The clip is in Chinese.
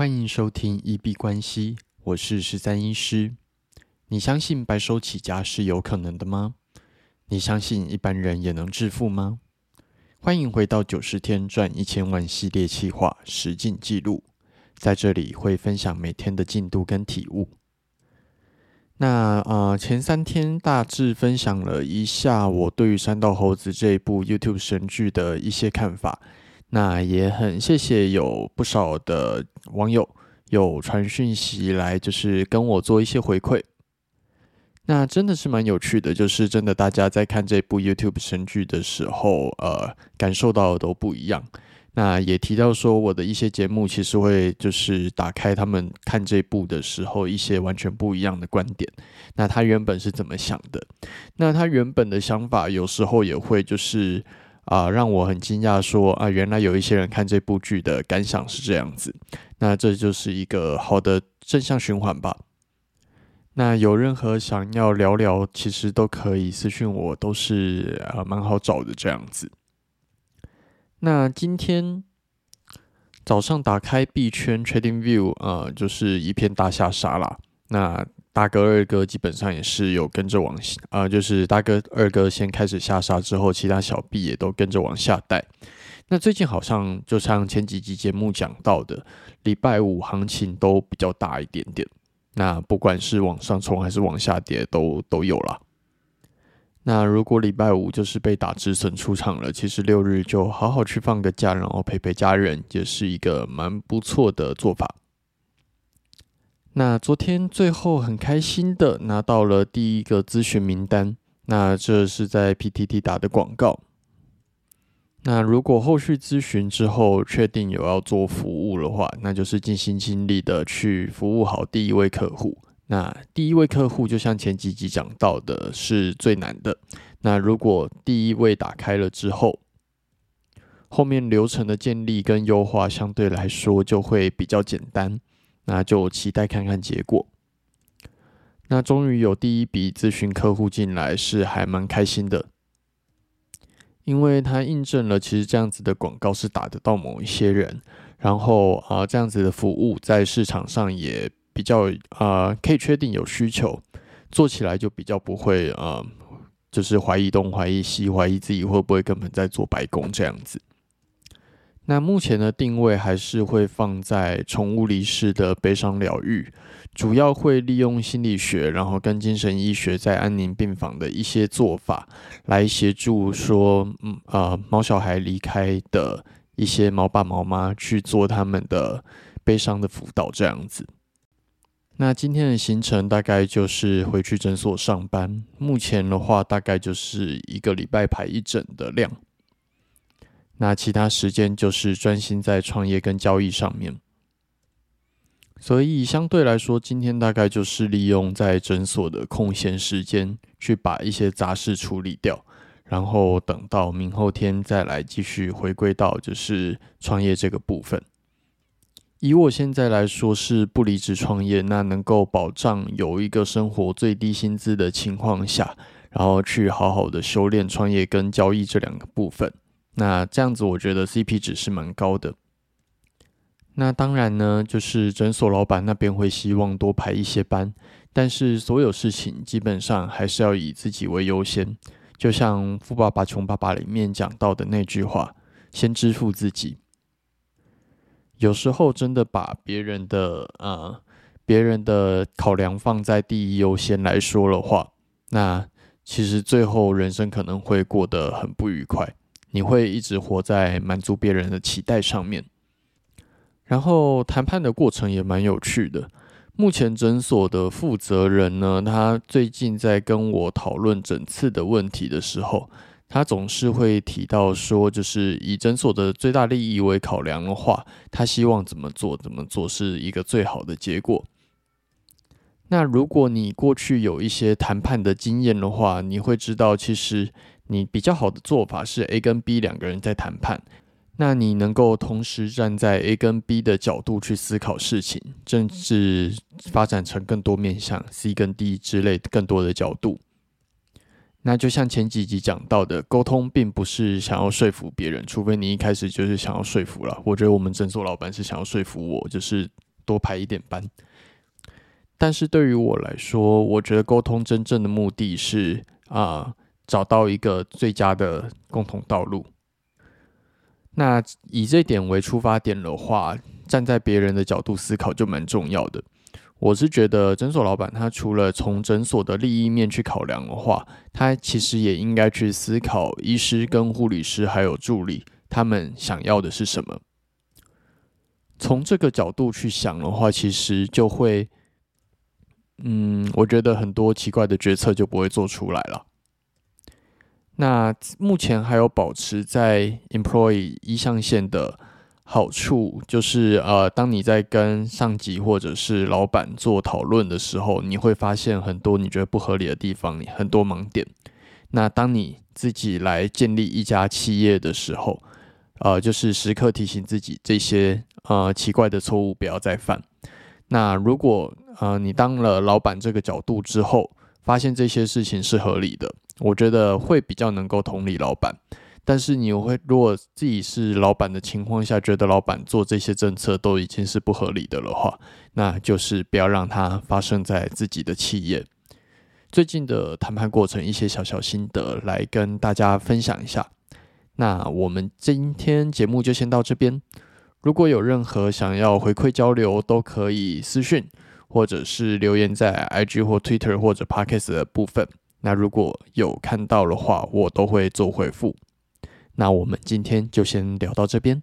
欢迎收听一币关系，我是十三医师。你相信白手起家是有可能的吗？你相信一般人也能致富吗？欢迎回到九十天赚一千万系列企划实进记录，在这里会分享每天的进度跟体悟。那呃，前三天大致分享了一下我对于《山道猴子》这一部 YouTube 神剧的一些看法。那也很谢谢有不少的网友有传讯息来，就是跟我做一些回馈。那真的是蛮有趣的，就是真的大家在看这部 YouTube 神剧的时候，呃，感受到的都不一样。那也提到说，我的一些节目其实会就是打开他们看这部的时候一些完全不一样的观点。那他原本是怎么想的？那他原本的想法有时候也会就是啊，让我很惊讶，说啊，原来有一些人看这部剧的感想是这样子。那这就是一个好的正向循环吧。那有任何想要聊聊，其实都可以私信我，都是啊蛮好找的这样子。那今天早上打开币圈 Trading View，呃，就是一片大下杀啦。那大哥二哥基本上也是有跟着往下，呃，就是大哥二哥先开始下杀之后，其他小币也都跟着往下带。那最近好像就像前几集节目讲到的，礼拜五行情都比较大一点点。那不管是往上冲还是往下跌，都都有了。那如果礼拜五就是被打止损出场了，其实六日就好好去放个假，然后陪陪家人，也是一个蛮不错的做法。那昨天最后很开心的拿到了第一个咨询名单，那这是在 PTT 打的广告。那如果后续咨询之后确定有要做服务的话，那就是尽心尽力的去服务好第一位客户。那第一位客户就像前几集讲到的，是最难的。那如果第一位打开了之后，后面流程的建立跟优化相对来说就会比较简单。那就期待看看结果。那终于有第一笔咨询客户进来，是还蛮开心的，因为他印证了其实这样子的广告是打得到某一些人，然后啊这样子的服务在市场上也。比较啊，可以确定有需求，做起来就比较不会啊，就是怀疑东怀疑西，怀疑自己会不会根本在做白工这样子。那目前的定位还是会放在宠物离世的悲伤疗愈，主要会利用心理学，然后跟精神医学在安宁病房的一些做法，来协助说，嗯啊，猫小孩离开的一些猫爸猫妈去做他们的悲伤的辅导这样子。那今天的行程大概就是回去诊所上班。目前的话，大概就是一个礼拜排一整的量。那其他时间就是专心在创业跟交易上面。所以相对来说，今天大概就是利用在诊所的空闲时间，去把一些杂事处理掉，然后等到明后天再来继续回归到就是创业这个部分。以我现在来说是不离职创业，那能够保障有一个生活最低薪资的情况下，然后去好好的修炼创业跟交易这两个部分，那这样子我觉得 CP 值是蛮高的。那当然呢，就是诊所老板那边会希望多排一些班，但是所有事情基本上还是要以自己为优先。就像《富爸爸穷爸爸》里面讲到的那句话：“先支付自己。”有时候真的把别人的呃别人的考量放在第一优先来说的话，那其实最后人生可能会过得很不愉快。你会一直活在满足别人的期待上面，然后谈判的过程也蛮有趣的。目前诊所的负责人呢，他最近在跟我讨论诊次的问题的时候。他总是会提到说，就是以诊所的最大利益为考量的话，他希望怎么做怎么做是一个最好的结果。那如果你过去有一些谈判的经验的话，你会知道，其实你比较好的做法是 A 跟 B 两个人在谈判，那你能够同时站在 A 跟 B 的角度去思考事情，甚至发展成更多面向 C 跟 D 之类更多的角度。那就像前几集讲到的，沟通并不是想要说服别人，除非你一开始就是想要说服了。我觉得我们诊所老板是想要说服我，就是多排一点班。但是对于我来说，我觉得沟通真正的目的是啊，找到一个最佳的共同道路。那以这点为出发点的话，站在别人的角度思考就蛮重要的。我是觉得诊所老板他除了从诊所的利益面去考量的话，他其实也应该去思考医师跟护理师还有助理他们想要的是什么。从这个角度去想的话，其实就会，嗯，我觉得很多奇怪的决策就不会做出来了。那目前还有保持在 employee 一象限的好处，就是呃，当你在跟上级或者是老板做讨论的时候，你会发现很多你觉得不合理的地方，很多盲点。那当你自己来建立一家企业的时候，呃，就是时刻提醒自己这些呃奇怪的错误不要再犯。那如果呃你当了老板这个角度之后，发现这些事情是合理的。我觉得会比较能够同理老板，但是你会如果自己是老板的情况下，觉得老板做这些政策都已经是不合理的了话，那就是不要让它发生在自己的企业。最近的谈判过程一些小小心得来跟大家分享一下。那我们今天节目就先到这边。如果有任何想要回馈交流，都可以私讯或者是留言在 IG 或 Twitter 或者 Podcast 的部分。那如果有看到的话，我都会做回复。那我们今天就先聊到这边。